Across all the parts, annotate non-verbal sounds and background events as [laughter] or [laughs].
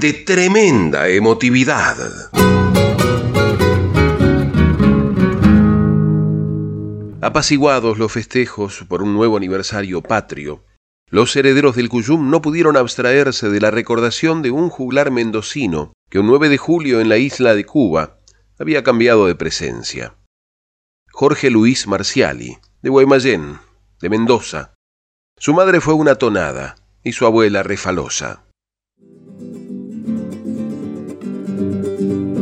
de tremenda emotividad. Apaciguados los festejos por un nuevo aniversario patrio, los herederos del Cuyum no pudieron abstraerse de la recordación de un juglar mendocino que un 9 de julio en la isla de Cuba había cambiado de presencia. Jorge Luis Marciali, de Guaymallén, de Mendoza. Su madre fue una tonada y su abuela refalosa.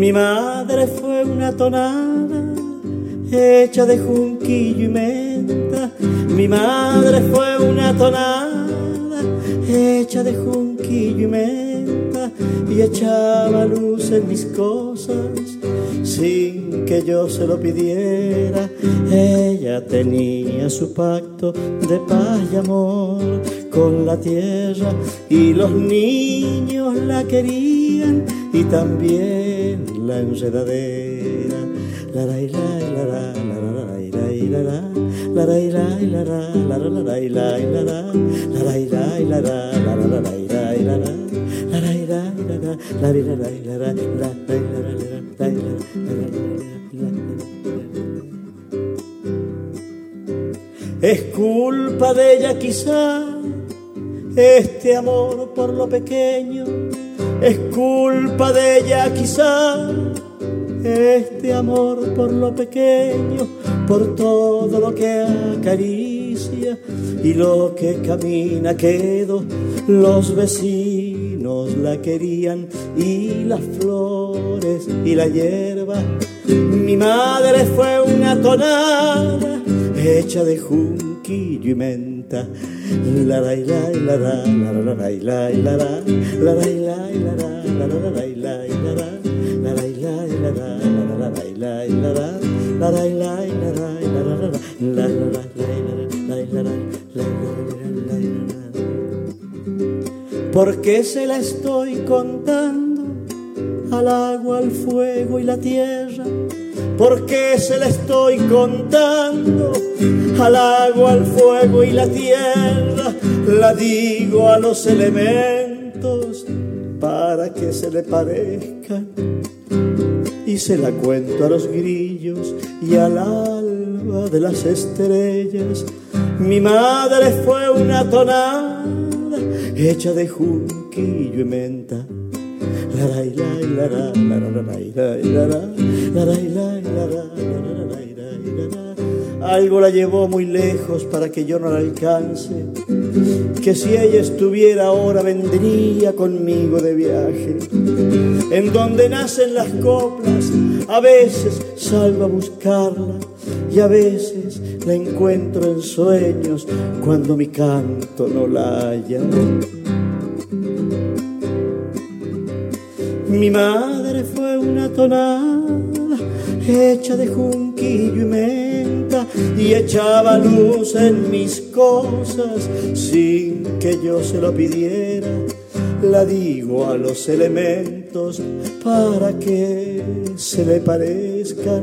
Mi madre fue una tonada hecha de junquillo y menta. Mi madre fue una tonada hecha de junquillo y menta y echaba luz en mis cosas sin que yo se lo pidiera. Ella tenía su pacto de paz y amor con la tierra y los niños la querían y también la enredadera. Es culpa de ella quizá este amor por lo pequeño, es culpa de ella quizá este amor por lo pequeño, por todo lo que acaricia y lo que camina quedo. Los vecinos la querían y las flores y la hierba. Mi madre fue una tonada hecha de junquillo y menta. La la la la la la la la la la la la la ¿Por qué se la estoy contando al agua, al fuego y la tierra? ¿Por qué se la estoy contando al agua, al fuego y la tierra? La digo a los elementos para que se le parezcan y se la cuento a los grillos y al alba de las estrellas. Mi madre fue una tonada hecha de junquillo y menta. Algo la llevó muy lejos para que yo no la alcance. Que si ella estuviera ahora vendría conmigo de viaje. En donde nacen las coplas, a veces salgo a buscarla y a veces la encuentro en sueños cuando mi canto no la haya. Mi madre fue una tonada hecha de junquillo y menta y echaba luz en mis cosas sin que yo se lo pidiera. La digo a los elementos para que se le parezcan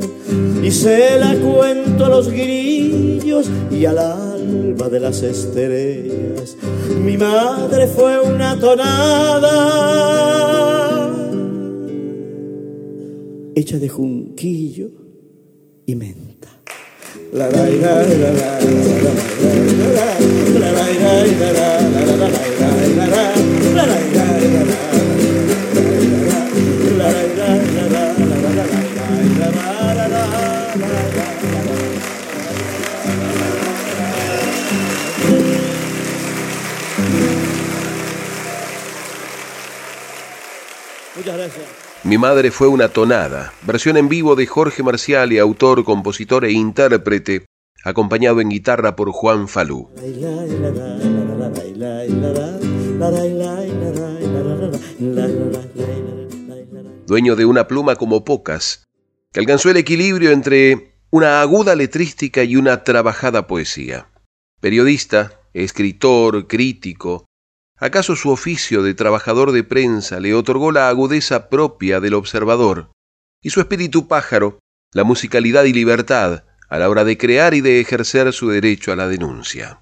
y se la cuento a los grillos y al alba de las estrellas. Mi madre fue una tonada hecha de junquillo y menta. Muchas gracias. Mi madre fue una tonada, versión en vivo de Jorge Marcial y autor, compositor e intérprete, acompañado en guitarra por Juan Falú. Dueño de una pluma como pocas, que alcanzó el equilibrio entre una aguda letrística y una trabajada poesía. Periodista, escritor, crítico, ¿acaso su oficio de trabajador de prensa le otorgó la agudeza propia del observador y su espíritu pájaro, la musicalidad y libertad a la hora de crear y de ejercer su derecho a la denuncia?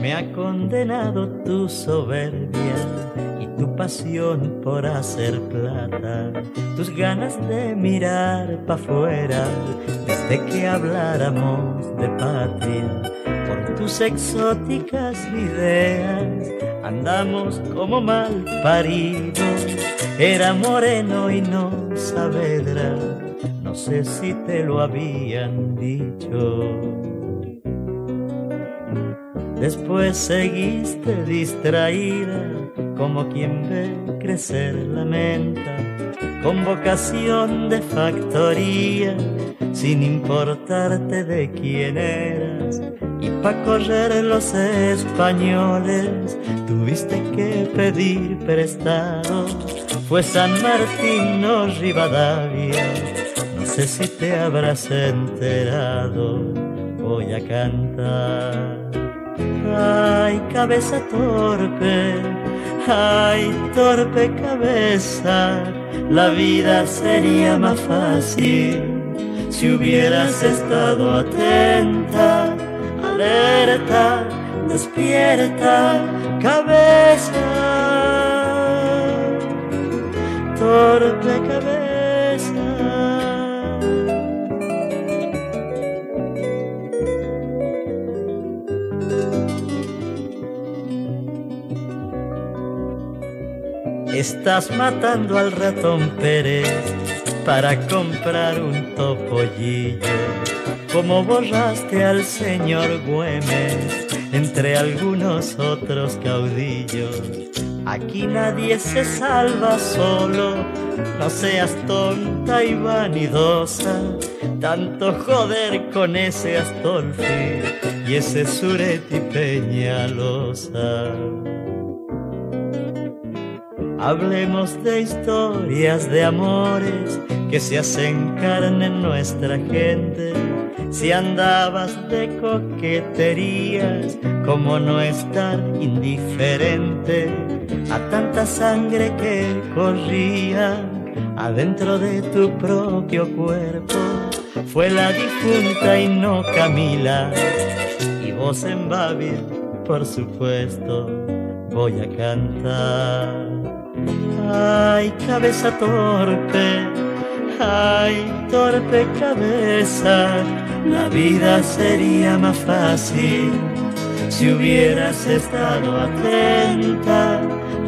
Me ha condenado tu soberbia tu pasión por hacer plata, tus ganas de mirar pa' afuera desde que habláramos de patria. Por tus exóticas ideas andamos como mal paridos. Era moreno y no Saavedra, no sé si te lo habían dicho. Después seguiste distraída, como quien ve crecer la menta, con vocación de factoría, sin importarte de quién eras. Y pa' correr los españoles, tuviste que pedir prestado. Fue San Martín, no Rivadavia, no sé si te habrás enterado, voy a cantar. Ay, cabeza torpe, ay, torpe cabeza, la vida sería más fácil si hubieras estado atenta, alerta, despierta, cabeza, torpe cabeza. Estás matando al ratón Pérez para comprar un topollillo. Como borraste al señor Güemes entre algunos otros caudillos. Aquí nadie se salva solo, no seas tonta y vanidosa. Tanto joder con ese Astolfi y ese Sureti Peñalosa. Hablemos de historias de amores que se hacen carne en nuestra gente. Si andabas de coqueterías, como no estar indiferente a tanta sangre que corría adentro de tu propio cuerpo. Fue la difunta y no Camila, y vos en Babil, por supuesto, voy a cantar. Ay, cabeza torpe, ay, torpe cabeza, la vida sería más fácil si hubieras estado atenta,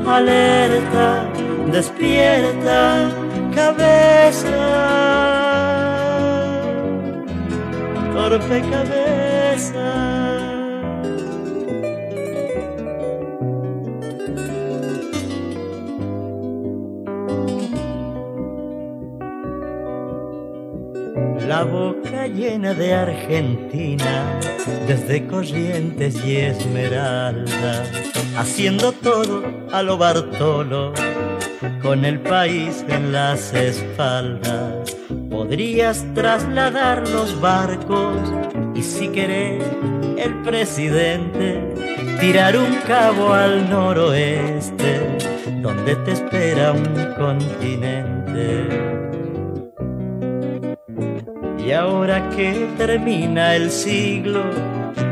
alerta, despierta, cabeza, torpe cabeza. La boca llena de Argentina, desde Corrientes y Esmeralda, haciendo todo a lo Bartolo, con el país en las espaldas. Podrías trasladar los barcos y si querés el presidente, tirar un cabo al noroeste, donde te espera un continente. Y ahora que termina el siglo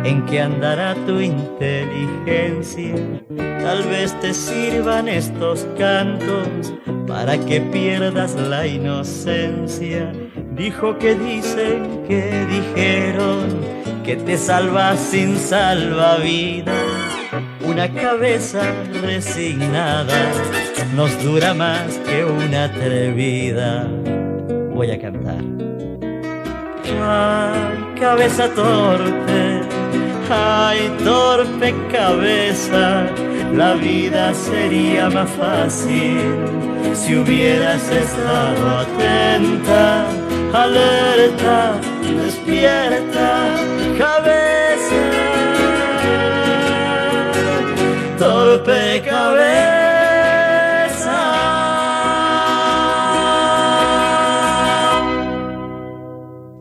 en que andará tu inteligencia, tal vez te sirvan estos cantos para que pierdas la inocencia. Dijo que dicen que dijeron que te salvas sin salvavidas. Una cabeza resignada nos dura más que una atrevida. Voy a cantar. Ay, cabeza torpe, ay torpe cabeza, la vida sería más fácil si hubieras estado atenta, alerta, despierta, cabeza, torpe cabeza.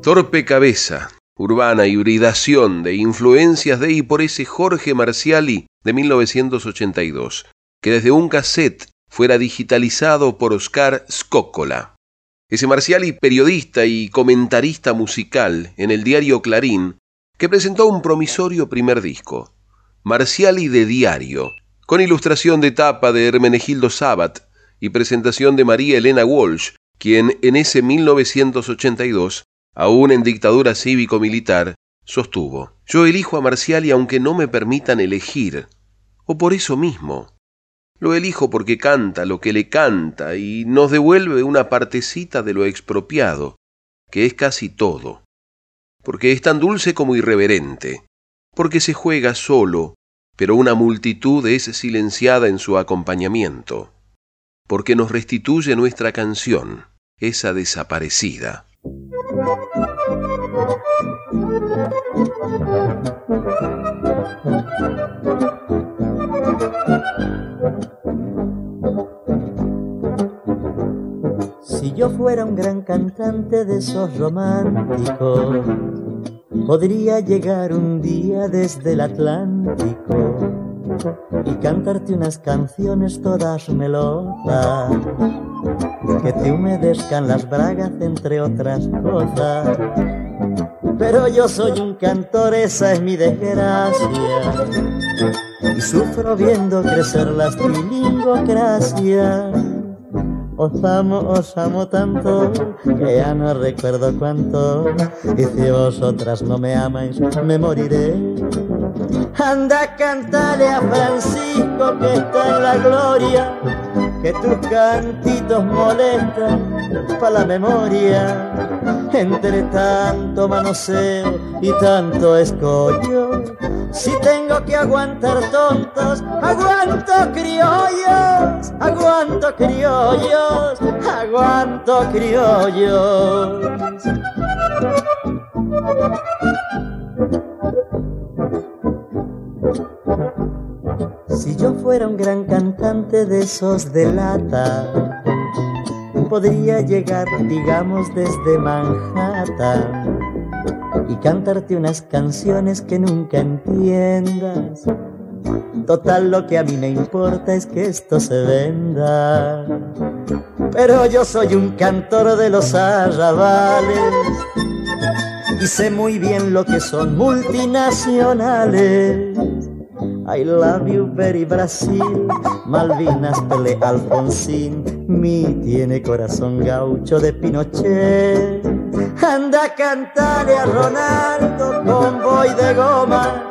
Torpe cabeza, urbana hibridación de influencias de y por ese Jorge Marciali de 1982, que desde un cassette fuera digitalizado por Oscar Scoccola. Ese Marciali periodista y comentarista musical en el diario Clarín, que presentó un promisorio primer disco, Marciali de Diario, con ilustración de tapa de Hermenegildo Sabat y presentación de María Elena Walsh, quien en ese 1982 aún en dictadura cívico-militar, sostuvo, yo elijo a Marciali aunque no me permitan elegir, o por eso mismo. Lo elijo porque canta lo que le canta y nos devuelve una partecita de lo expropiado, que es casi todo, porque es tan dulce como irreverente, porque se juega solo, pero una multitud es silenciada en su acompañamiento, porque nos restituye nuestra canción, esa desaparecida. Si yo fuera un gran cantante de esos románticos, podría llegar un día desde el Atlántico y cantarte unas canciones todas melosas que te humedezcan las bragas entre otras cosas. Pero yo soy un cantor, esa es mi desgracia. Y sufro viendo crecer las bilingocracias. Os amo, os amo tanto que ya no recuerdo cuánto. Y si vosotras no me amáis, me moriré. Anda, cantale a Francisco que está en la gloria que tus cantitos molestan para la memoria. Entre tanto manoseo y tanto escollo, si tengo que aguantar tontos, aguanto criollos, aguanto criollos, aguanto criollos. Si yo fuera un gran cantante de esos de lata, podría llegar, digamos, desde Manhattan y cantarte unas canciones que nunca entiendas. Total, lo que a mí me importa es que esto se venda. Pero yo soy un cantor de los arrabales y sé muy bien lo que son multinacionales I love you very Brasil, Malvinas, Pele, Alfonsín, mi tiene corazón gaucho de Pinochet. Anda a cantarle a Ronaldo con boy de goma,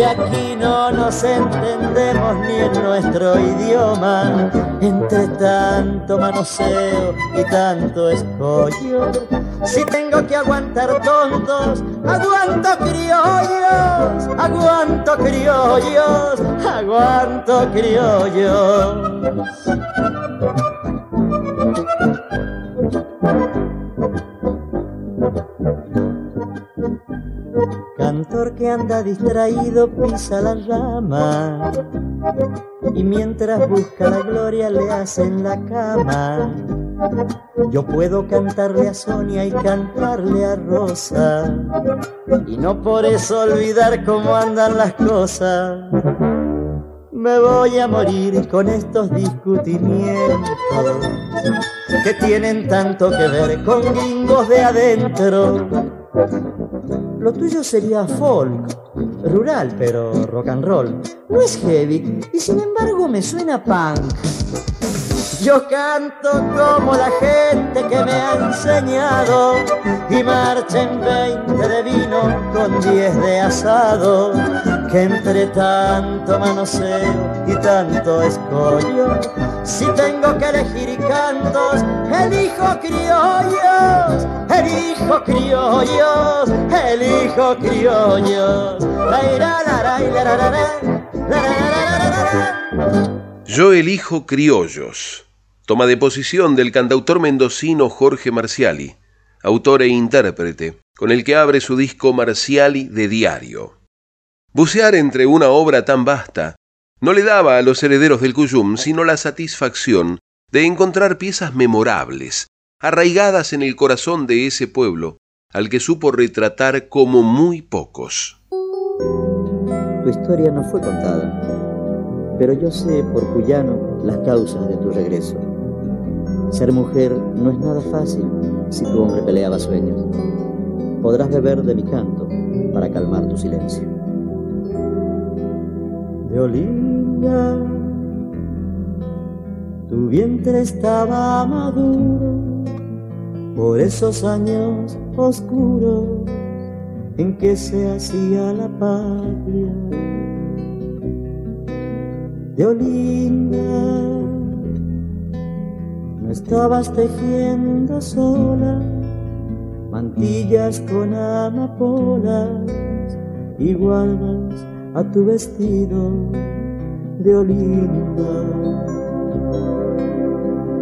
que aquí no nos entendemos ni en nuestro idioma. Entre tanto manoseo y tanto escollo, si tengo que aguantar tontos, aguanto criollos, aguanto criollos, aguanto criollos. Cantor que anda distraído pisa la rama y mientras busca la gloria le hacen la cama. Yo puedo cantarle a Sonia y cantarle a Rosa y no por eso olvidar cómo andan las cosas. Me voy a morir con estos discutimientos que tienen tanto que ver con gringos de adentro. Lo tuyo sería folk, rural, pero rock and roll. No es heavy y sin embargo me suena punk. Yo canto como la gente que me ha enseñado y marcha en 20 de vino con 10 de asado. Que entre tanto manoseo y tanto escollo Si tengo que elegir cantos, elijo criollos, elijo criollos, elijo criollos. Yo elijo criollos. Toma de posición del cantautor mendocino Jorge Marciali, autor e intérprete, con el que abre su disco Marciali de Diario. Bucear entre una obra tan vasta no le daba a los herederos del Cuyum sino la satisfacción de encontrar piezas memorables, arraigadas en el corazón de ese pueblo, al que supo retratar como muy pocos. Tu historia no fue contada, pero yo sé por cuyano las causas de tu regreso. Ser mujer no es nada fácil si tu hombre peleaba sueños. Podrás beber de mi canto para calmar tu silencio. De Olinda, tu vientre estaba maduro por esos años oscuros en que se hacía la patria. De Olinda, estabas tejiendo sola mantillas con amapolas y guardas a tu vestido de Olinda.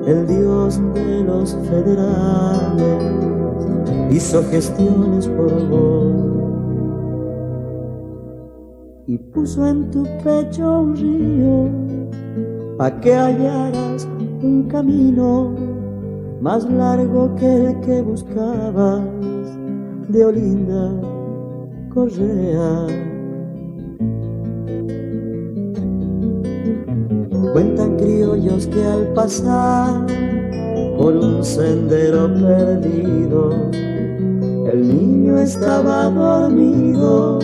El dios de los federales hizo gestiones por vos y puso en tu pecho un río pa' que hallaras un camino más largo que el que buscabas de Olinda Correa. Cuentan criollos que al pasar por un sendero perdido, el niño estaba dormido,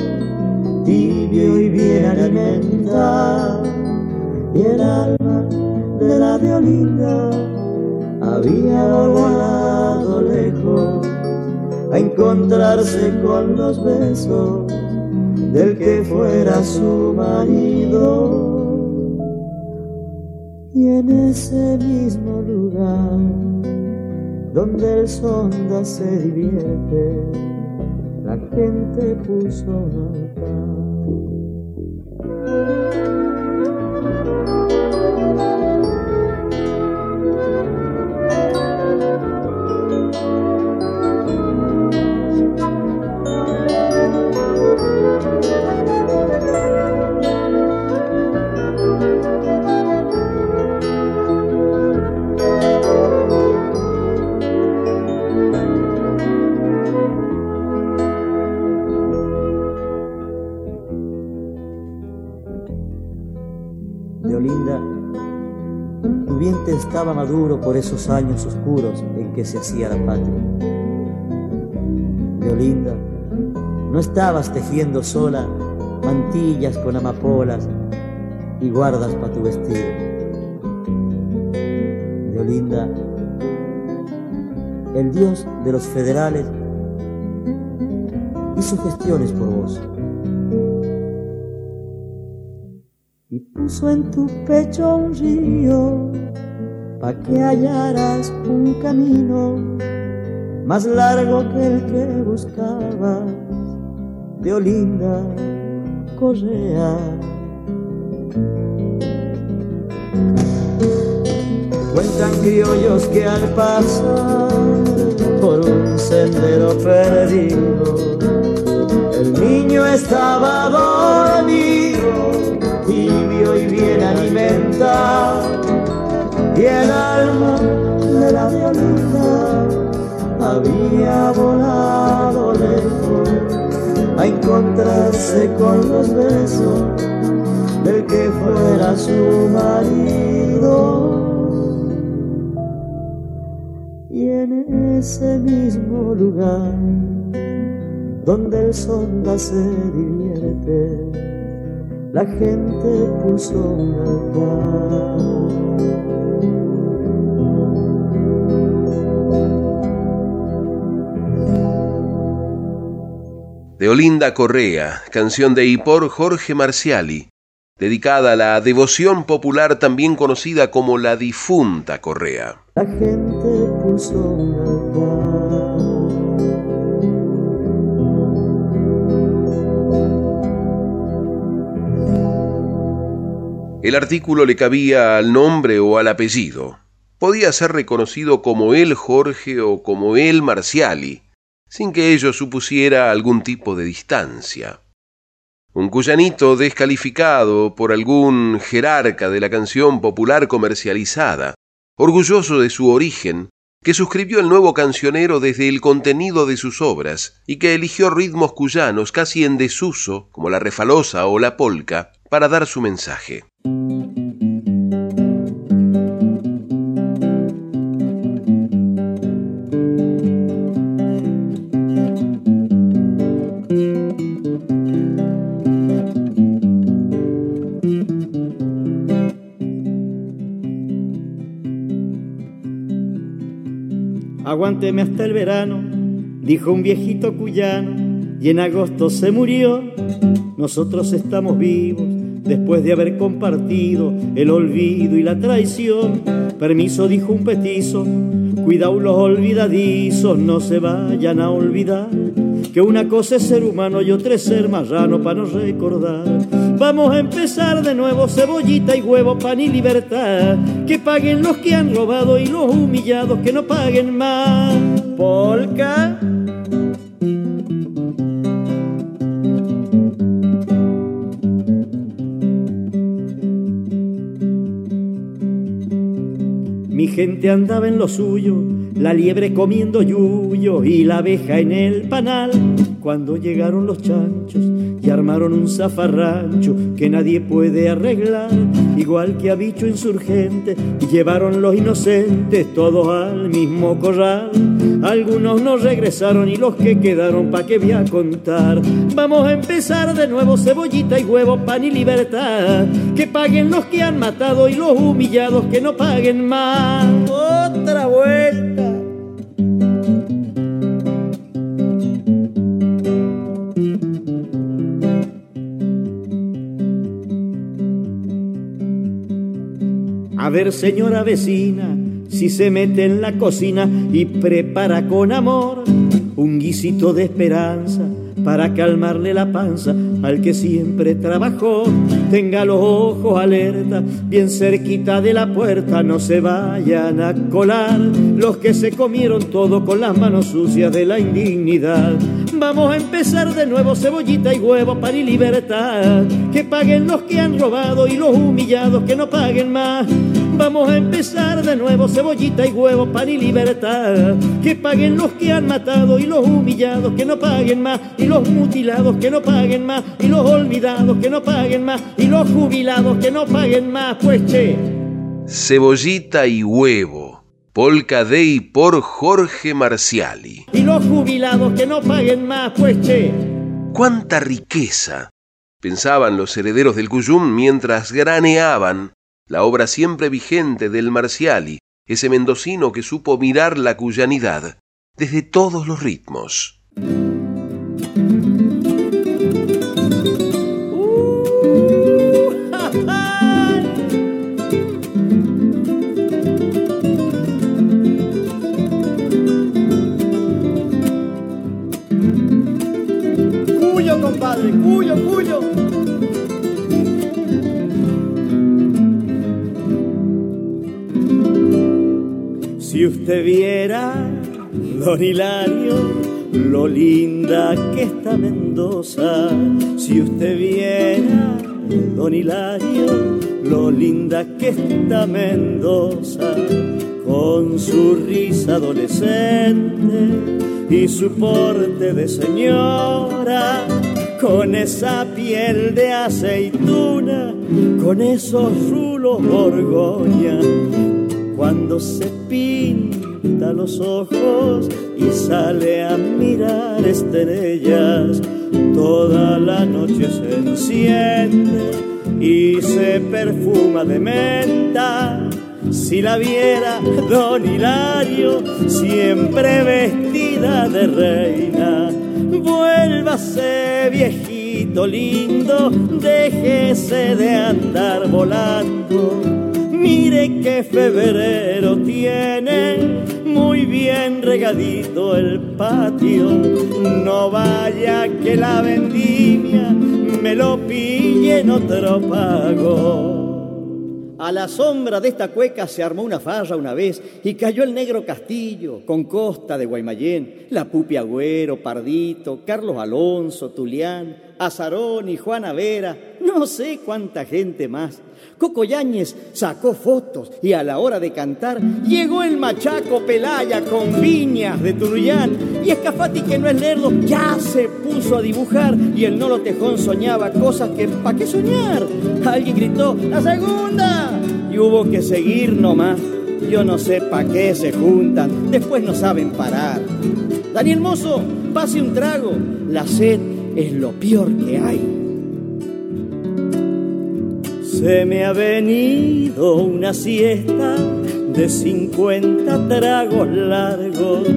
tibio y bien alimentado, y el alma de la violinda había volado lejos a encontrarse con los besos del que fuera su marido. Y en ese mismo lugar donde el sonda se divierte, la gente puso un altar. Estaba maduro por esos años oscuros en que se hacía la patria. Leolinda, no estabas tejiendo sola mantillas con amapolas y guardas para tu vestido. Leolinda, el dios de los federales hizo gestiones por vos. Y puso en tu pecho un río pa' que hallaras un camino más largo que el que buscabas de Olinda Correa. Cuentan criollos que al pasar por un sendero perdido, el niño estaba dormido, tibio y bien alimentado y el alma de la violeta había volado lejos a encontrarse con los besos del que fuera su marido. Y en ese mismo lugar donde el sonda se divierte, la gente puso un altar. de Olinda Correa, canción de y por Jorge Marciali, dedicada a la devoción popular también conocida como la difunta Correa. La gente puso El artículo le cabía al nombre o al apellido. Podía ser reconocido como el Jorge o como el Marciali, sin que ello supusiera algún tipo de distancia. Un cuyanito descalificado por algún jerarca de la canción popular comercializada, orgulloso de su origen, que suscribió el nuevo cancionero desde el contenido de sus obras y que eligió ritmos cuyanos casi en desuso, como la refalosa o la polca, para dar su mensaje. Aguánteme hasta el verano, dijo un viejito cuyano, y en agosto se murió. Nosotros estamos vivos después de haber compartido el olvido y la traición. Permiso, dijo un petizo, cuidado los olvidadizos, no se vayan a olvidar que una cosa es ser humano y otra es ser marrano para no recordar. Vamos a empezar de nuevo, cebollita y huevo, pan y libertad. Que paguen los que han robado y los humillados que no paguen más. Polka. Gente andaba en lo suyo, la liebre comiendo yuyo y la abeja en el panal. Cuando llegaron los chanchos y armaron un zafarrancho que nadie puede arreglar, igual que a bicho insurgente, y llevaron los inocentes todos al mismo corral. Algunos no regresaron y los que quedaron pa' que voy a contar. Vamos a empezar de nuevo, cebollita y huevo, pan y libertad. Que paguen los que han matado y los humillados que no paguen más. Otra vuelta. Ver, señora vecina, si se mete en la cocina y prepara con amor un guisito de esperanza para calmarle la panza al que siempre trabajó. Tenga los ojos alerta, bien cerquita de la puerta, no se vayan a colar los que se comieron todo con las manos sucias de la indignidad. Vamos a empezar de nuevo, cebollita y huevo, pan y libertad. Que paguen los que han robado y los humillados que no paguen más. Vamos a empezar de nuevo, cebollita y huevo, pan y libertad. Que paguen los que han matado y los humillados que no paguen más. Y los mutilados que no paguen más. Y los olvidados que no paguen más. Y los jubilados que no paguen más. Pues che. Cebollita y huevo. Polka Day por Jorge Marciali. Y los jubilados que no paguen más. Pues che. ¡Cuánta riqueza! Pensaban los herederos del Cuyum mientras graneaban la obra siempre vigente del Marciali, ese mendocino que supo mirar la cuyanidad desde todos los ritmos. Si usted viera, don Hilario, lo linda que está Mendoza. Si usted viera, don Hilario, lo linda que está Mendoza. Con su risa adolescente y su porte de señora, con esa piel de aceituna, con esos rulos borgoña, cuando se pinta los ojos y sale a mirar estrellas, toda la noche se enciende y se perfuma de menta. Si la viera don Hilario, siempre vestida de reina, vuélvase viejito lindo, déjese de andar volando. Mire que febrero tiene muy bien regadito el patio. No vaya que la vendimia me lo pille en otro pago. A la sombra de esta cueca se armó una farra una vez y cayó el negro Castillo con Costa de Guaymallén, la Pupi Agüero, Pardito, Carlos Alonso, Tulián, Azarón y Juana Vera, no sé cuánta gente más. Coco Yáñez sacó fotos y a la hora de cantar llegó el machaco Pelaya con viñas de Turullán y Escafati que no es lerdo ya se puso a dibujar y el Nolo Tejón soñaba cosas que ¿pa' qué soñar? Alguien gritó ¡La segunda! y hubo que seguir nomás. Yo no sé pa' qué se juntan, después no saben parar. Daniel Mozo, pase un trago, la sed es lo peor que hay. Se me ha venido una siesta de cincuenta tragos largos.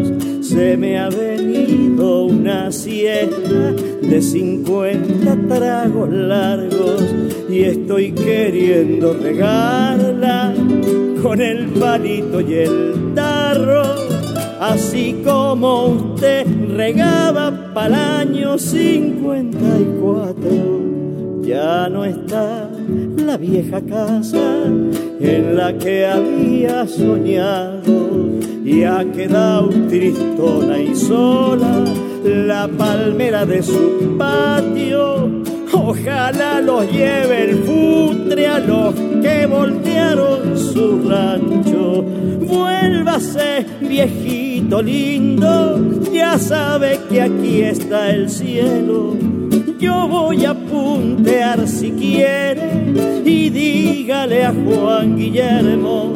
Se me ha venido una siesta de cincuenta tragos largos. Y estoy queriendo regarla con el palito y el tarro, así como usted regaba para el año 54 ya no está la vieja casa en la que había soñado y ha quedado tristona y sola la palmera de su patio. Ojalá los lleve el futre a los que voltearon su rancho. Vuélvase, viejito lindo, ya sabe que aquí está el cielo yo voy a puntear si quiere y dígale a Juan Guillermo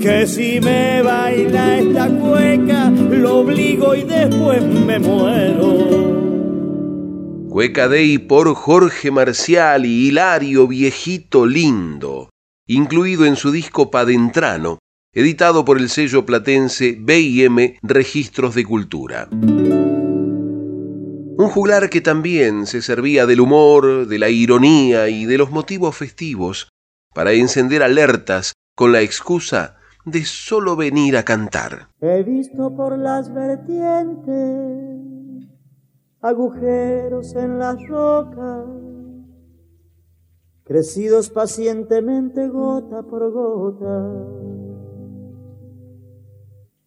que si me baila esta cueca lo obligo y después me muero. Cueca Dei por Jorge Marcial y Hilario Viejito Lindo, incluido en su disco Padentrano, editado por el sello platense BM Registros de Cultura. Un juglar que también se servía del humor, de la ironía y de los motivos festivos para encender alertas con la excusa de solo venir a cantar. He visto por las vertientes agujeros en las rocas, crecidos pacientemente gota por gota.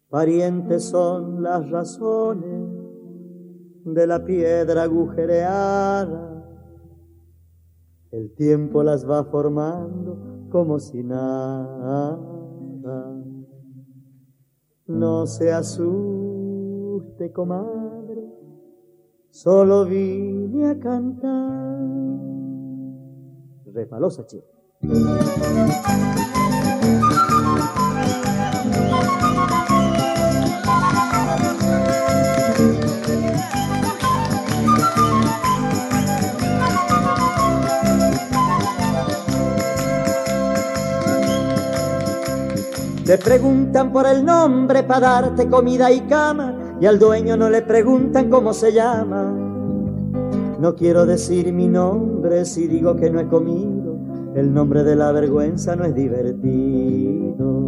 Parientes son las razones de la piedra agujereada. El tiempo las va formando como si nada. No se asuste, comadre, solo vine a cantar. Refalosa, chico. Te preguntan por el nombre para darte comida y cama y al dueño no le preguntan cómo se llama. No quiero decir mi nombre si digo que no he comido, el nombre de la vergüenza no es divertido.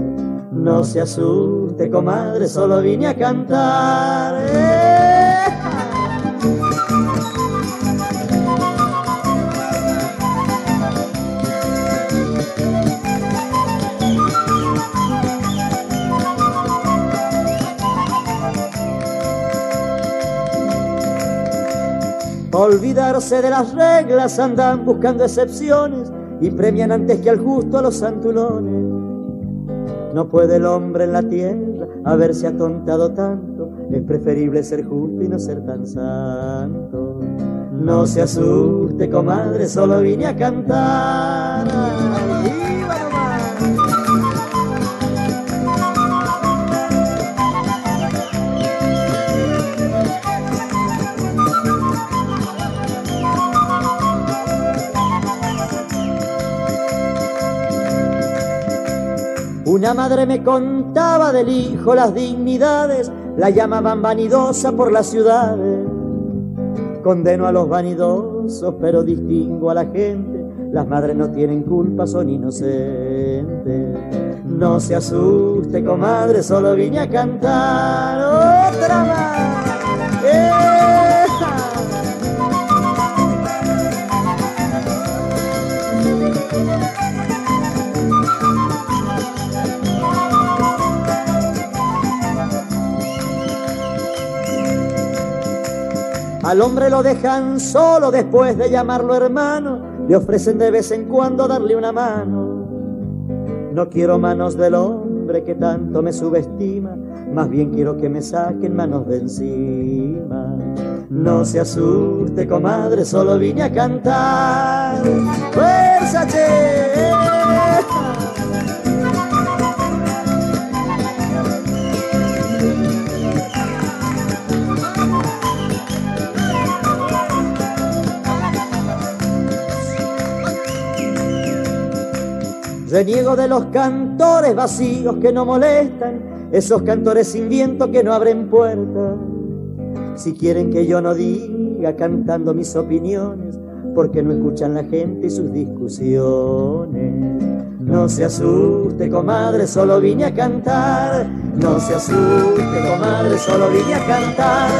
No se asuste, comadre, solo vine a cantar. Olvidarse de las reglas andan buscando excepciones y premian antes que al justo a los santulones. No puede el hombre en la tierra haberse atontado tanto, es preferible ser justo y no ser tan santo. No se asuste, comadre, solo vine a cantar. Una madre me contaba del hijo las dignidades, la llamaban vanidosa por las ciudades. condeno a los vanidosos, pero distingo a la gente. Las madres no tienen culpa, son inocentes. No se asuste, comadre, solo vine a cantar otra más. Al hombre lo dejan solo después de llamarlo hermano, le ofrecen de vez en cuando darle una mano. No quiero manos del hombre que tanto me subestima, más bien quiero que me saquen manos de encima. No se asuste, comadre, solo vine a cantar. ¡Fuerza, Reniego de los cantores vacíos que no molestan, esos cantores sin viento que no abren puertas. Si quieren que yo no diga cantando mis opiniones, porque no escuchan la gente y sus discusiones. No se asuste, comadre, solo vine a cantar. No se asuste, comadre, solo vine a cantar.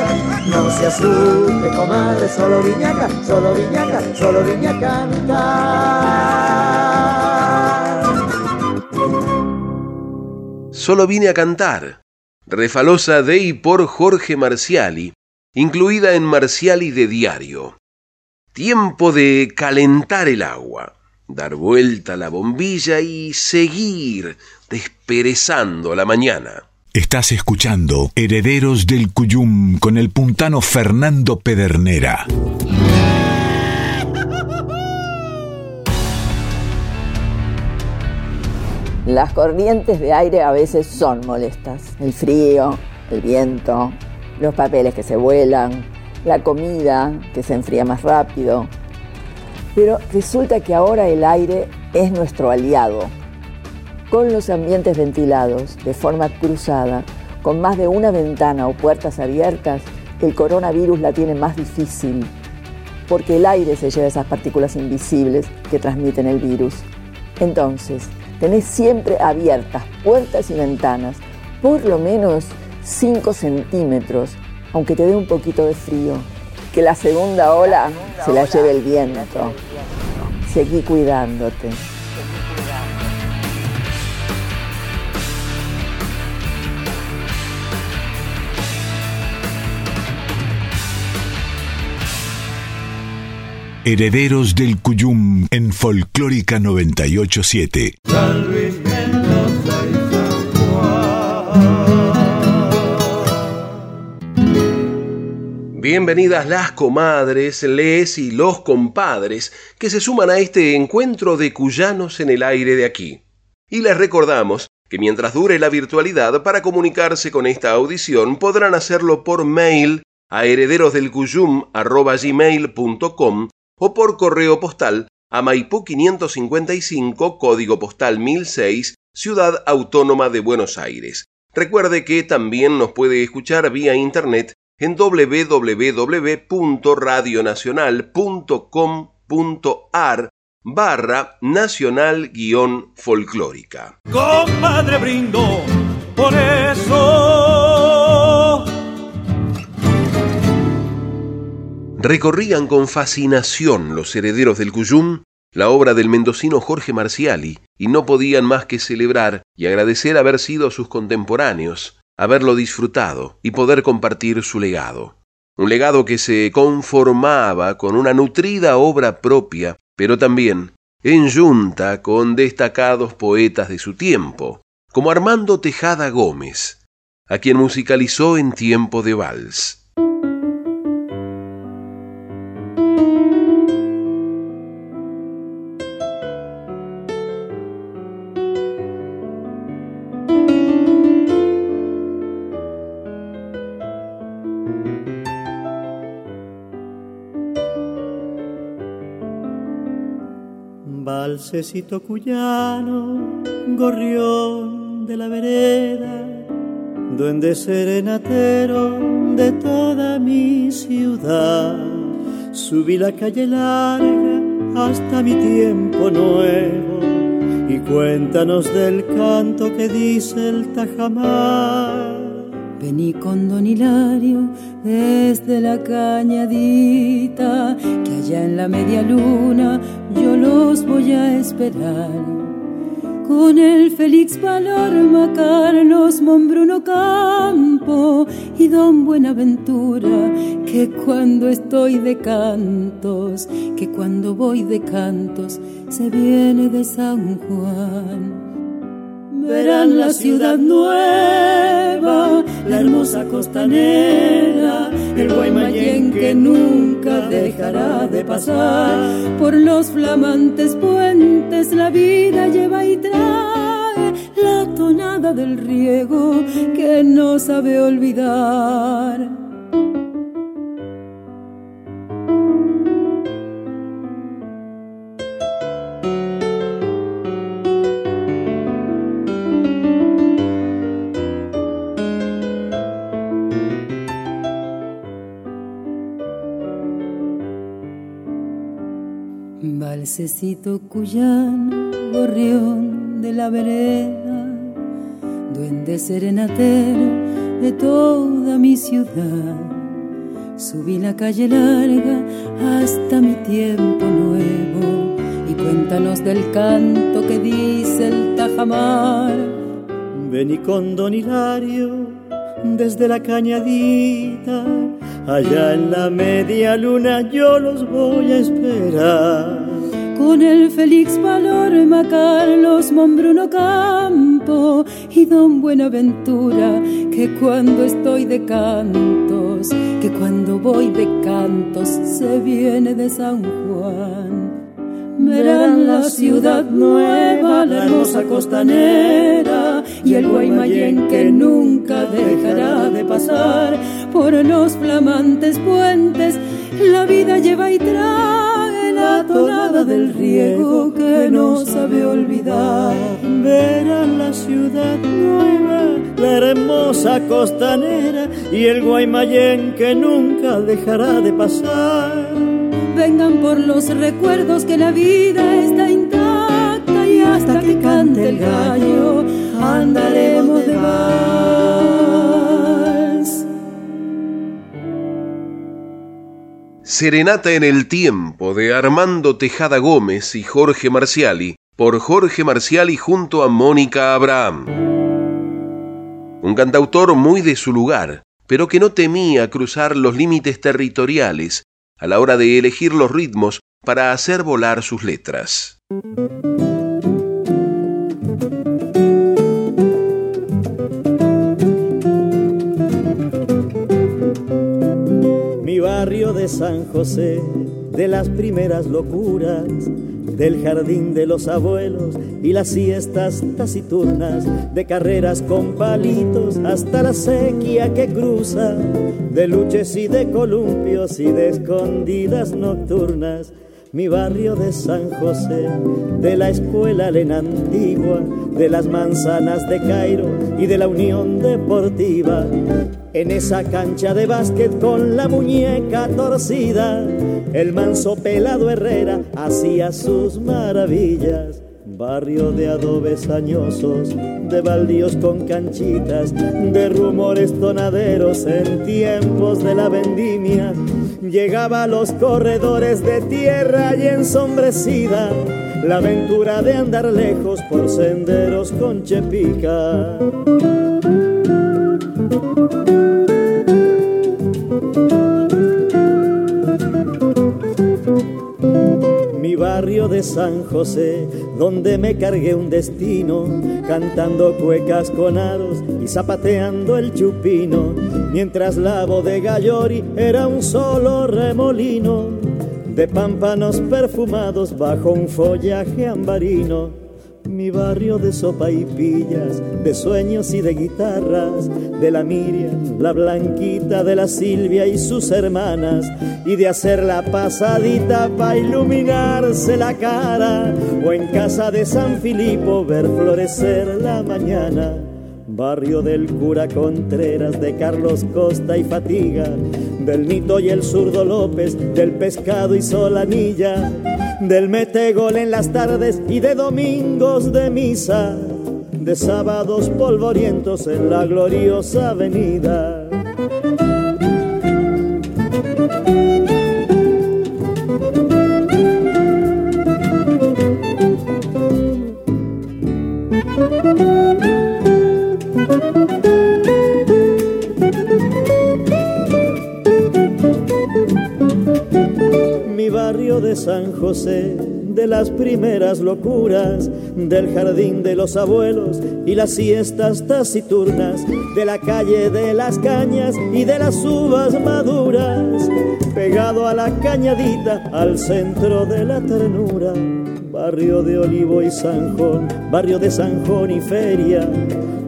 No se asuste, comadre, solo vine. Solo vine solo vine a cantar. Solo vine a cantar. Refalosa de y por Jorge Marciali, incluida en Marciali de Diario. Tiempo de calentar el agua, dar vuelta a la bombilla y seguir desperezando la mañana. Estás escuchando Herederos del Cuyum con el puntano Fernando Pedernera. Las corrientes de aire a veces son molestas. El frío, el viento, los papeles que se vuelan, la comida que se enfría más rápido. Pero resulta que ahora el aire es nuestro aliado. Con los ambientes ventilados de forma cruzada, con más de una ventana o puertas abiertas, el coronavirus la tiene más difícil, porque el aire se lleva esas partículas invisibles que transmiten el virus. Entonces, tenés siempre abiertas puertas y ventanas, por lo menos 5 centímetros, aunque te dé un poquito de frío. Que la segunda ola se la lleve el viento. Seguí cuidándote. Herederos del Cuyum en Folclórica 987. Bienvenidas las comadres, les y los compadres que se suman a este encuentro de cuyanos en el aire de aquí. Y les recordamos que mientras dure la virtualidad, para comunicarse con esta audición podrán hacerlo por mail a herederosdelcuyum.com o por correo postal a Maipú 555, código postal 1006, Ciudad Autónoma de Buenos Aires. Recuerde que también nos puede escuchar vía internet en www.radionacional.com.ar barra nacional guion folclórica. Compadre brindo por eso. Recorrían con fascinación los herederos del Cuyum la obra del mendocino Jorge Marciali y no podían más que celebrar y agradecer haber sido sus contemporáneos, haberlo disfrutado y poder compartir su legado. Un legado que se conformaba con una nutrida obra propia, pero también en junta con destacados poetas de su tiempo, como Armando Tejada Gómez, a quien musicalizó en tiempo de vals. Cuyano, gorrión de la vereda, duende serenatero de toda mi ciudad. Subí la calle larga hasta mi tiempo nuevo y cuéntanos del canto que dice el tajamar. Vení con don Hilario desde la cañadita, que allá en la media luna yo los voy a esperar con el Félix Palorma, Carlos Mombruno Campo y Don Buenaventura, que cuando estoy de cantos, que cuando voy de cantos, se viene de San Juan. Verán la ciudad nueva, la hermosa costanera, el Guaymallén que nunca dejará de pasar. Por los flamantes puentes la vida lleva y trae la tonada del riego que no sabe olvidar. Cuyano, gorrión de la vereda, duende serenatero de toda mi ciudad. Subí la calle larga hasta mi tiempo nuevo y cuéntanos del canto que dice el tajamar. Vení con don Hilario desde la cañadita, allá en la media luna yo los voy a esperar con el Félix Palorma, Carlos Mombruno Campo y Don Buenaventura, que cuando estoy de cantos, que cuando voy de cantos, se viene de San Juan. Verán la ciudad nueva, la hermosa costanera y el Guaymallén que nunca dejará de pasar por los flamantes puentes. La vida lleva y trae la tonada del riego que no sabe olvidar. Verán la ciudad nueva, la hermosa costanera y el Guaymallén que nunca dejará de pasar. Vengan por los recuerdos que la vida está intacta y hasta que cante el gallo andaremos de Serenata en el tiempo de Armando Tejada Gómez y Jorge Marciali, por Jorge Marciali junto a Mónica Abraham. Un cantautor muy de su lugar, pero que no temía cruzar los límites territoriales a la hora de elegir los ritmos para hacer volar sus letras. De San José, de las primeras locuras, del jardín de los abuelos y las siestas taciturnas, de carreras con palitos hasta la sequía que cruza, de luches y de columpios y de escondidas nocturnas mi barrio de San José, de la escuela Lena Antigua, de las manzanas de Cairo y de la Unión Deportiva. En esa cancha de básquet con la muñeca torcida, el manso pelado Herrera hacía sus maravillas. Barrio de adobes añosos, de baldíos con canchitas, de rumores tonaderos en tiempos de la vendimia. Llegaba a los corredores de tierra y ensombrecida, la aventura de andar lejos por senderos con chepica. Barrio de San José, donde me cargué un destino, cantando cuecas con aros y zapateando el chupino, mientras la bodega Llori era un solo remolino de pámpanos perfumados bajo un follaje ambarino mi barrio de sopa y pillas, de sueños y de guitarras, de la Miriam, la Blanquita, de la Silvia y sus hermanas, y de hacer la pasadita para iluminarse la cara, o en casa de San Filipo ver florecer la mañana. barrio del cura Contreras, de Carlos Costa y Fatiga, del Nito y el zurdo López, del pescado y Solanilla, del metegol en las tardes y de domingos de misa, de sábados polvorientos en la gloriosa avenida. De las primeras locuras, del jardín de los abuelos y las siestas taciturnas, de la calle de las cañas y de las uvas maduras, pegado a la cañadita, al centro de la ternura, barrio de Olivo y Sanjón, barrio de Sanjón y Feria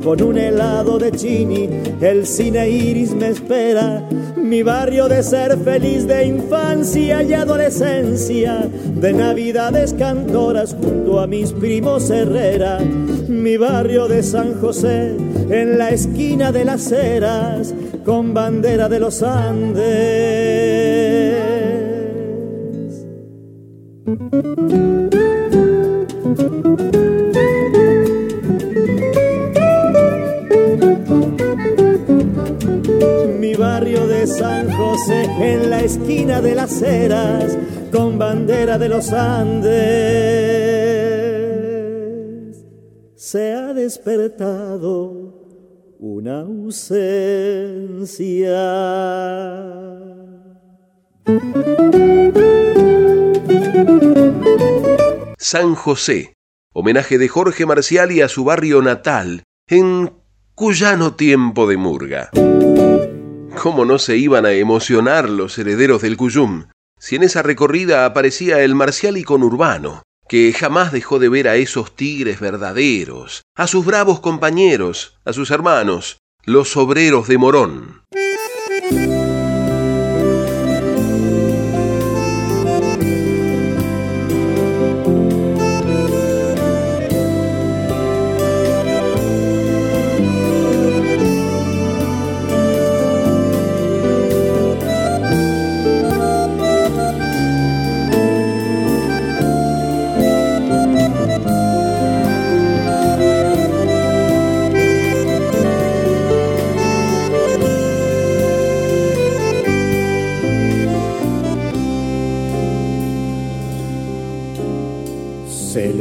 con un helado de chini, el cine iris me espera, mi barrio de ser feliz de infancia y adolescencia, de navidades cantoras junto a mis primos Herrera, mi barrio de San José, en la esquina de las eras, con bandera de los Andes San José, en la esquina de las eras, con bandera de los Andes, se ha despertado una ausencia. San José, homenaje de Jorge Marcial y a su barrio natal, en Cuyano Tiempo de Murga. ¿Cómo no se iban a emocionar los herederos del Cuyum si en esa recorrida aparecía el marcial y conurbano, que jamás dejó de ver a esos tigres verdaderos, a sus bravos compañeros, a sus hermanos, los obreros de Morón?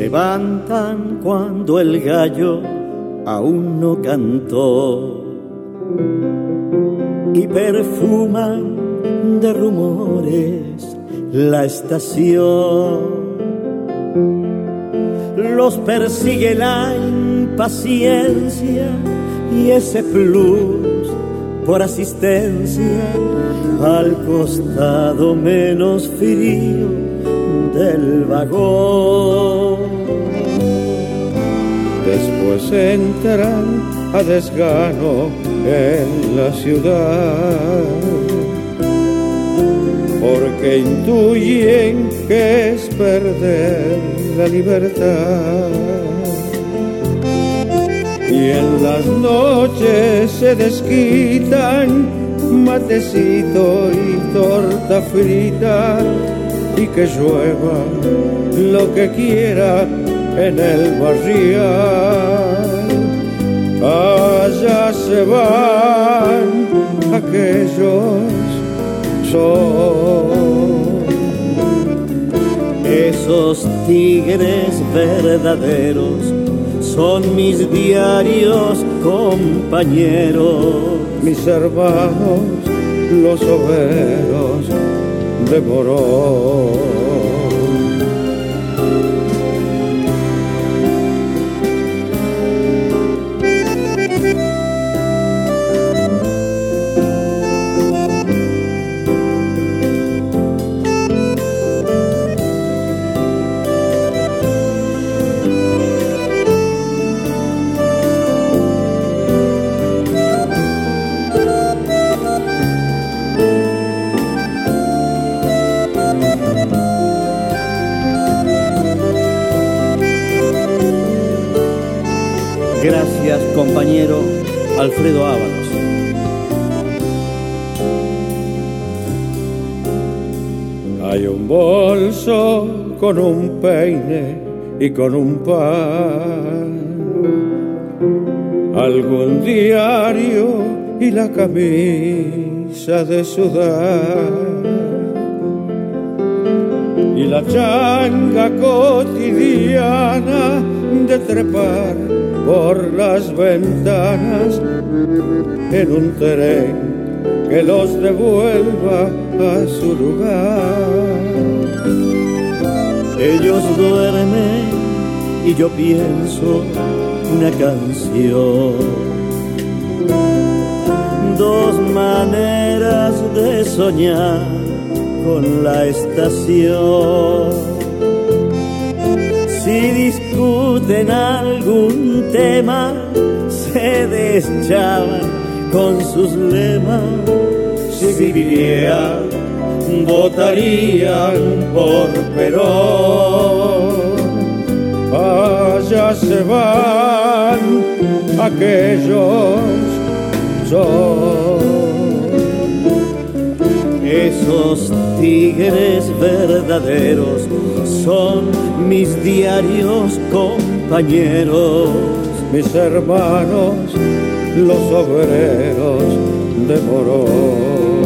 Levantan cuando el gallo aún no cantó y perfuman de rumores la estación. Los persigue la impaciencia y ese plus por asistencia al costado menos frío del vagón. Después entran a desgano en la ciudad, porque intuyen que es perder la libertad. Y en las noches se desquitan matecito y torta frita y que llueva lo que quiera en el barrial. Allá se van aquellos son esos tigres verdaderos son mis diarios compañeros, mis hermanos, los obreros. Gracias, Alfredo Ábalos. Hay un bolso con un peine y con un pan. Algún diario y la camisa de sudar. Y la changa cotidiana de trepar por las ventanas en un tren que los devuelva a su lugar. Ellos duermen y yo pienso una canción. Dos maneras de soñar con la estación si discuten algún tema, se deschaban con sus lemas. Si vivían, votarían por Perón. Allá se van aquellos son esos tigres verdaderos son mis diarios compañeros, mis hermanos, los obreros de Morón.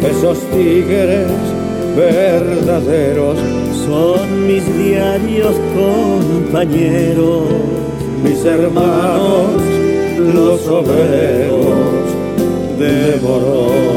Esos tigres verdaderos son mis diarios compañeros, mis hermanos, los obreros de Morón.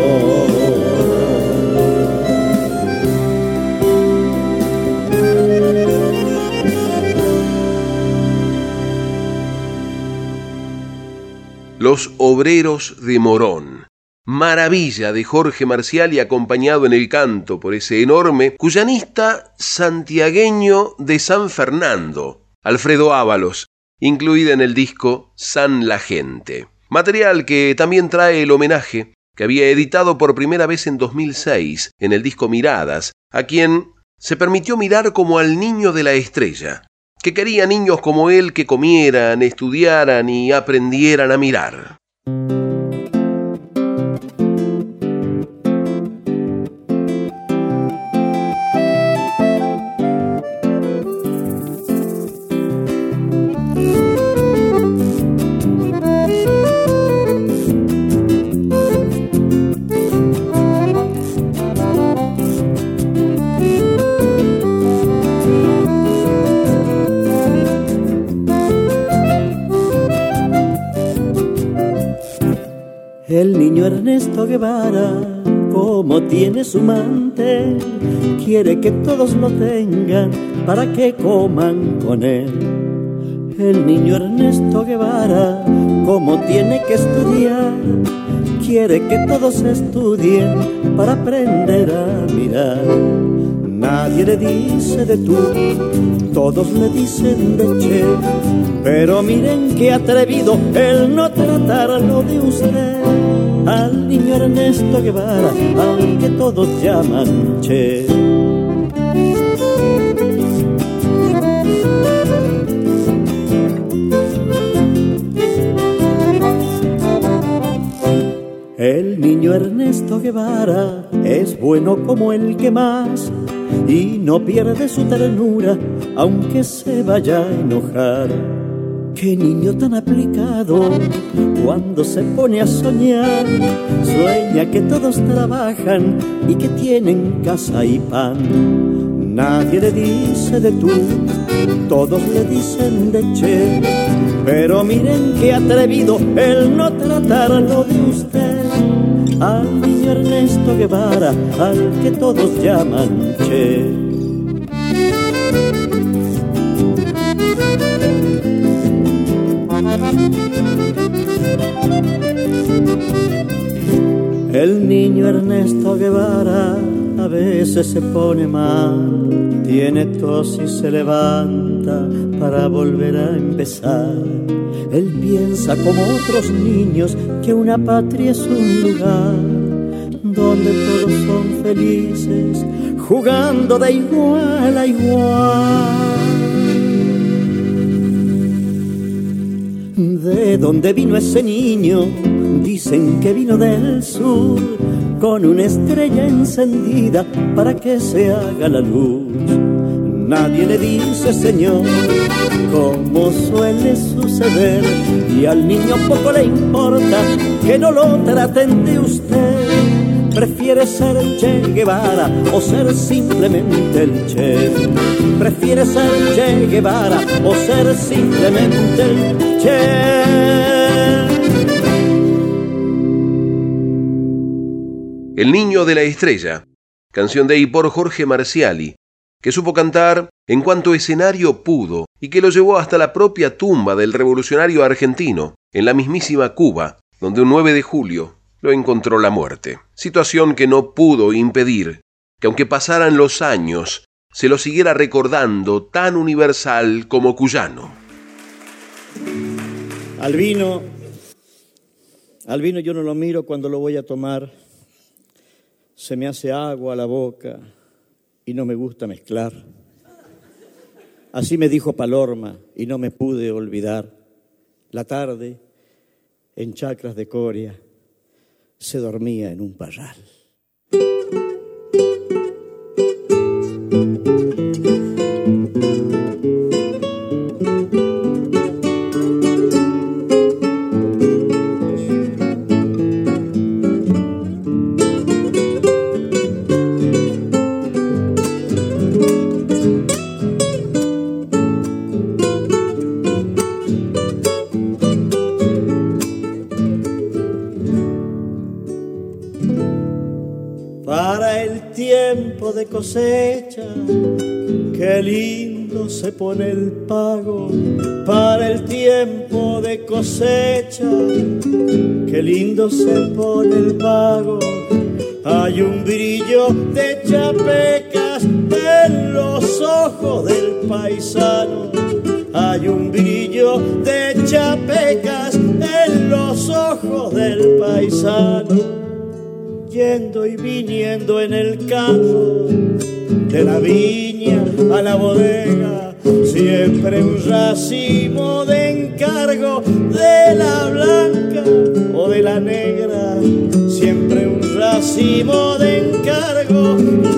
Los Obreros de Morón. Maravilla de Jorge Marcial y acompañado en el canto por ese enorme cuyanista santiagueño de San Fernando, Alfredo Ábalos, incluida en el disco San la Gente. Material que también trae el homenaje que había editado por primera vez en 2006 en el disco Miradas, a quien se permitió mirar como al niño de la estrella, que quería niños como él que comieran, estudiaran y aprendieran a mirar. Guevara, como tiene su mantel, quiere que todos lo tengan para que coman con él. El niño Ernesto Guevara, como tiene que estudiar, quiere que todos estudien para aprender a mirar. Nadie le dice de tú, todos le dicen de che, pero miren qué atrevido el no tratarlo de usted. Al niño Ernesto Guevara, al que todos llaman che. El niño Ernesto Guevara es bueno como el que más y no pierde su ternura aunque se vaya a enojar. Qué niño tan aplicado cuando se pone a soñar, sueña que todos trabajan y que tienen casa y pan. Nadie le dice de tú, todos le dicen de che, pero miren qué atrevido el no tratarlo de usted. Al niño Ernesto Guevara, al que todos llaman che. El niño Ernesto Guevara a veces se pone mal, tiene tos y se levanta para volver a empezar. Él piensa como otros niños que una patria es un lugar donde todos son felices, jugando de igual a igual. ¿De dónde vino ese niño? Dicen que vino del sur con una estrella encendida para que se haga la luz. Nadie le dice, Señor, como suele suceder, y al niño poco le importa que no lo traten de usted Prefiere ser Che Guevara o ser simplemente el Che. Prefiere ser Che Guevara o ser simplemente el Che. El niño de la estrella, canción de y por Jorge Marciali, que supo cantar en cuanto escenario pudo y que lo llevó hasta la propia tumba del revolucionario argentino, en la mismísima Cuba, donde un 9 de julio lo encontró la muerte. Situación que no pudo impedir que aunque pasaran los años, se lo siguiera recordando tan universal como cuyano. Al vino, al vino yo no lo miro cuando lo voy a tomar, se me hace agua a la boca y no me gusta mezclar. Así me dijo Palorma y no me pude olvidar. La tarde, en chacras de Coria, se dormía en un parral. Cosecha, qué lindo se pone el pago para el tiempo de cosecha, qué lindo se pone el pago. Hay un brillo de chapecas en los ojos del paisano. Hay un brillo de chapecas en los ojos del paisano yendo y viniendo en el carro de la viña a la bodega, siempre un racimo de encargo de la blanca o de la negra, siempre un racimo de encargo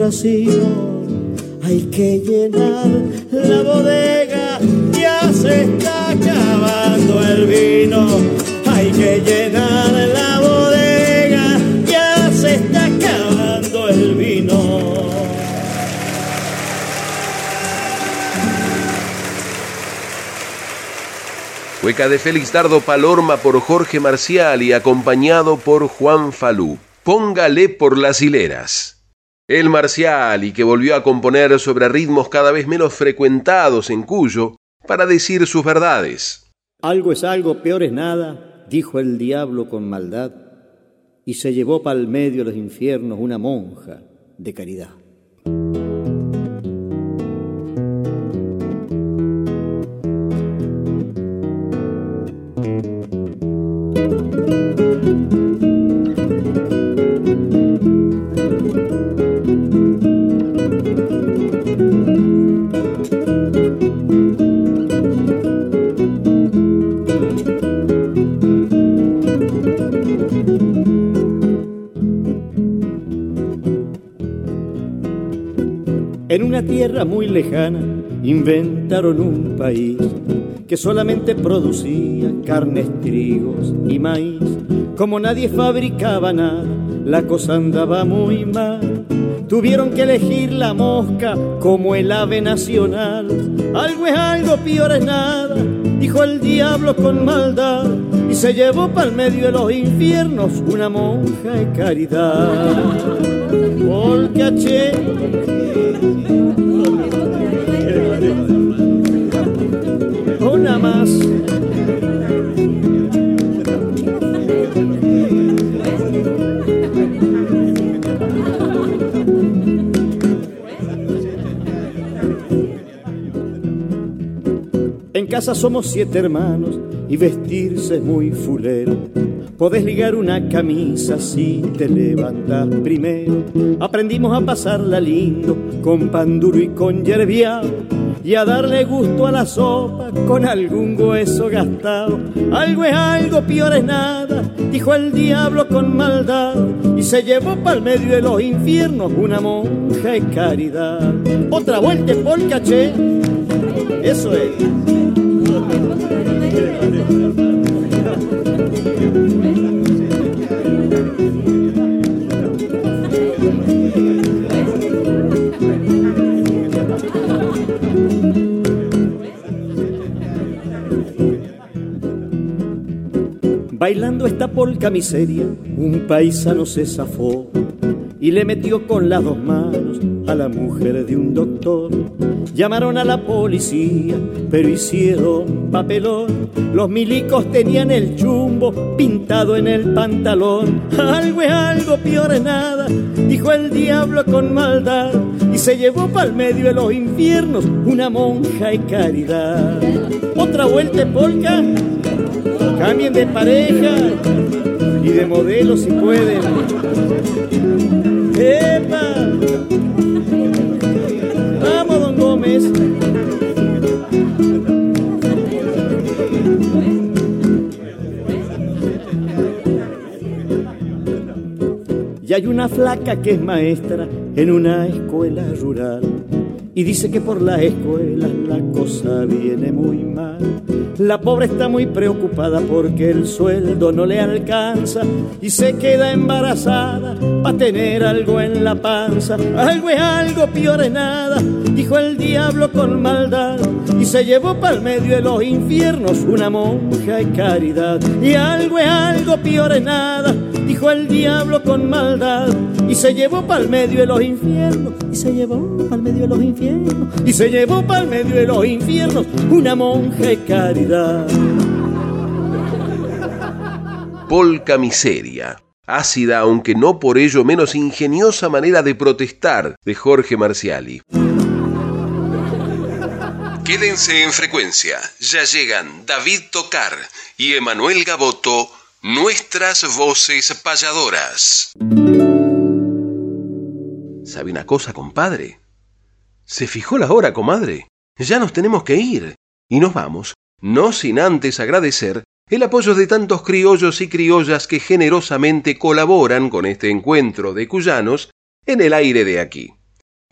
hay que llenar la bodega, ya se está acabando el vino. Hay que llenar la bodega, ya se está acabando el vino. Hueca de Félix Dardo Palorma por Jorge Marcial y acompañado por Juan Falú. Póngale por las hileras. El marcial y que volvió a componer sobre ritmos cada vez menos frecuentados en Cuyo para decir sus verdades. Algo es algo, peor es nada, dijo el diablo con maldad, y se llevó pa'l medio de los infiernos una monja de caridad. Tierra muy lejana inventaron un país que solamente producía carnes, trigos y maíz. Como nadie fabricaba nada, la cosa andaba muy mal. Tuvieron que elegir la mosca como el ave nacional. Algo es algo, peor es nada, dijo el diablo con maldad. Y se llevó para el medio de los infiernos una monja de caridad. Somos siete hermanos y vestirse es muy fulero. Podés ligar una camisa si te levantas primero. Aprendimos a pasarla lindo con pan duro y con yerbia y a darle gusto a la sopa con algún hueso gastado. Algo es algo, peor es nada, dijo el diablo con maldad y se llevó para el medio de los infiernos una monja de caridad. Otra vuelta en polcaché, eso es. Bailando esta polca miseria, un paisano se zafó y le metió con las dos manos a la mujer de un doctor. Llamaron a la policía, pero hicieron papelón. Los milicos tenían el chumbo pintado en el pantalón. [laughs] Algo es algo, peor es nada, dijo el diablo con maldad. Y se llevó para el medio de los infiernos una monja y caridad. Otra vuelta en polca Cambien de pareja y de modelo si pueden. ¡Epa! Y hay una flaca que es maestra en una escuela rural y dice que por la escuela la cosa viene muy mal. La pobre está muy preocupada porque el sueldo no le alcanza y se queda embarazada para tener algo en la panza. Algo es algo, peor es nada, dijo el diablo con maldad y se llevó para el medio de los infiernos una monja de caridad. Y algo es algo, peor es nada, dijo el diablo con maldad y se llevó para el medio de los infiernos y se llevó para el medio de los infiernos y se llevó para el medio de los infiernos una monja de caridad. Polca miseria, ácida aunque no por ello menos ingeniosa manera de protestar de Jorge Marciali. Quédense en frecuencia, ya llegan David Tocar y Emanuel Gaboto, nuestras voces payadoras. ¿Sabe una cosa, compadre? Se fijó la hora, comadre. Ya nos tenemos que ir. Y nos vamos, no sin antes agradecer el apoyo de tantos criollos y criollas que generosamente colaboran con este encuentro de cuyanos en el aire de aquí.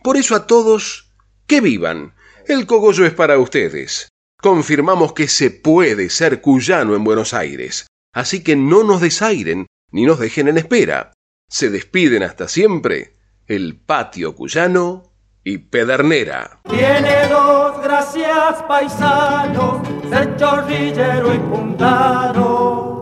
Por eso a todos, que vivan. El cogollo es para ustedes. Confirmamos que se puede ser cuyano en Buenos Aires. Así que no nos desairen ni nos dejen en espera. Se despiden hasta siempre el patio cuyano y Pedernera. Tiene dos gracias paisanos, ser y puntano.